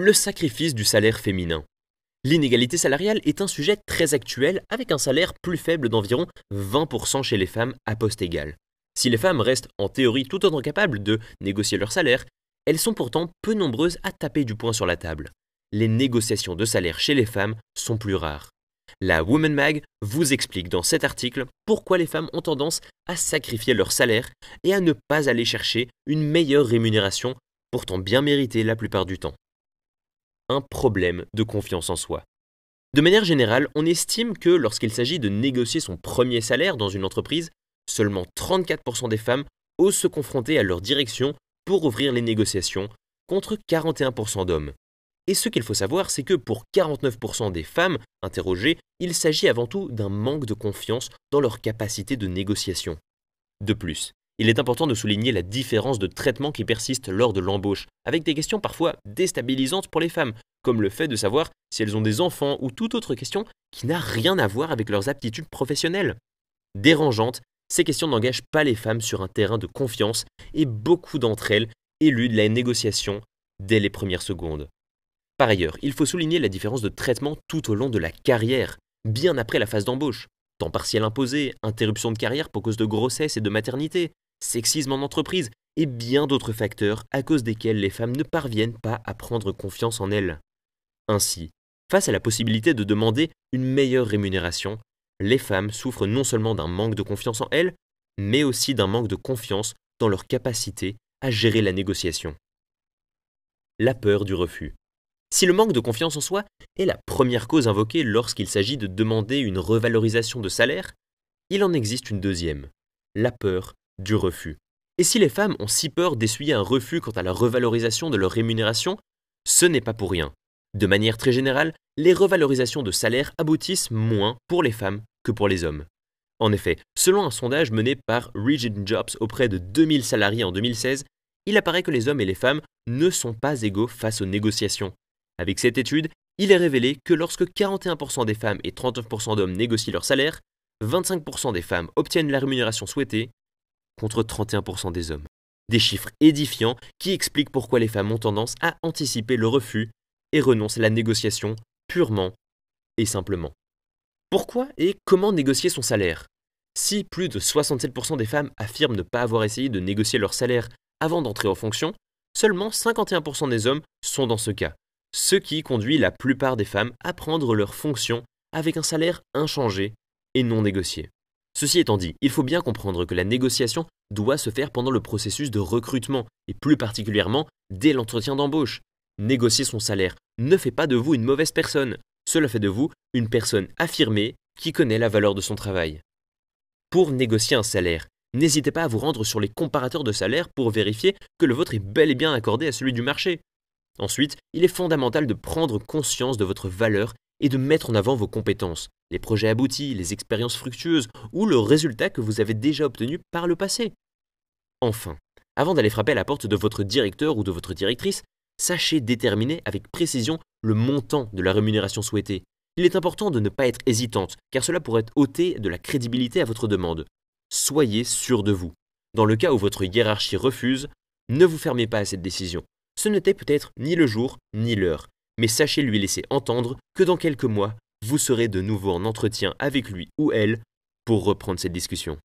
Le sacrifice du salaire féminin. L'inégalité salariale est un sujet très actuel avec un salaire plus faible d'environ 20% chez les femmes à poste égal. Si les femmes restent en théorie tout autant capables de négocier leur salaire, elles sont pourtant peu nombreuses à taper du poing sur la table. Les négociations de salaire chez les femmes sont plus rares. La Woman Mag vous explique dans cet article pourquoi les femmes ont tendance à sacrifier leur salaire et à ne pas aller chercher une meilleure rémunération, pourtant bien méritée la plupart du temps un problème de confiance en soi. De manière générale, on estime que lorsqu'il s'agit de négocier son premier salaire dans une entreprise, seulement 34% des femmes osent se confronter à leur direction pour ouvrir les négociations, contre 41% d'hommes. Et ce qu'il faut savoir, c'est que pour 49% des femmes interrogées, il s'agit avant tout d'un manque de confiance dans leur capacité de négociation. De plus, il est important de souligner la différence de traitement qui persiste lors de l'embauche, avec des questions parfois déstabilisantes pour les femmes, comme le fait de savoir si elles ont des enfants ou toute autre question qui n'a rien à voir avec leurs aptitudes professionnelles. Dérangeantes, ces questions n'engagent pas les femmes sur un terrain de confiance et beaucoup d'entre elles éludent la négociation dès les premières secondes. Par ailleurs, il faut souligner la différence de traitement tout au long de la carrière, bien après la phase d'embauche. Temps partiel imposé, interruption de carrière pour cause de grossesse et de maternité, sexisme en entreprise et bien d'autres facteurs à cause desquels les femmes ne parviennent pas à prendre confiance en elles. Ainsi, face à la possibilité de demander une meilleure rémunération, les femmes souffrent non seulement d'un manque de confiance en elles, mais aussi d'un manque de confiance dans leur capacité à gérer la négociation. La peur du refus. Si le manque de confiance en soi est la première cause invoquée lorsqu'il s'agit de demander une revalorisation de salaire, il en existe une deuxième, la peur du refus. Et si les femmes ont si peur d'essuyer un refus quant à la revalorisation de leur rémunération, ce n'est pas pour rien. De manière très générale, les revalorisations de salaire aboutissent moins pour les femmes que pour les hommes. En effet, selon un sondage mené par Regent Jobs auprès de 2000 salariés en 2016, il apparaît que les hommes et les femmes ne sont pas égaux face aux négociations. Avec cette étude, il est révélé que lorsque 41% des femmes et 39% d'hommes négocient leur salaire, 25% des femmes obtiennent la rémunération souhaitée contre 31% des hommes. Des chiffres édifiants qui expliquent pourquoi les femmes ont tendance à anticiper le refus et renoncent à la négociation purement et simplement. Pourquoi et comment négocier son salaire? Si plus de 67% des femmes affirment ne pas avoir essayé de négocier leur salaire avant d'entrer en fonction, seulement 51% des hommes sont dans ce cas, ce qui conduit la plupart des femmes à prendre leur fonction avec un salaire inchangé et non négocié. Ceci étant dit, il faut bien comprendre que la négociation doit se faire pendant le processus de recrutement, et plus particulièrement dès l'entretien d'embauche. Négocier son salaire ne fait pas de vous une mauvaise personne, cela fait de vous une personne affirmée qui connaît la valeur de son travail. Pour négocier un salaire, n'hésitez pas à vous rendre sur les comparateurs de salaire pour vérifier que le vôtre est bel et bien accordé à celui du marché. Ensuite, il est fondamental de prendre conscience de votre valeur et de mettre en avant vos compétences, les projets aboutis, les expériences fructueuses ou le résultat que vous avez déjà obtenu par le passé. Enfin, avant d'aller frapper à la porte de votre directeur ou de votre directrice, sachez déterminer avec précision le montant de la rémunération souhaitée. Il est important de ne pas être hésitante, car cela pourrait ôter de la crédibilité à votre demande. Soyez sûr de vous. Dans le cas où votre hiérarchie refuse, ne vous fermez pas à cette décision. Ce n'était peut-être ni le jour ni l'heure, mais sachez lui laisser entendre que dans quelques mois, vous serez de nouveau en entretien avec lui ou elle pour reprendre cette discussion.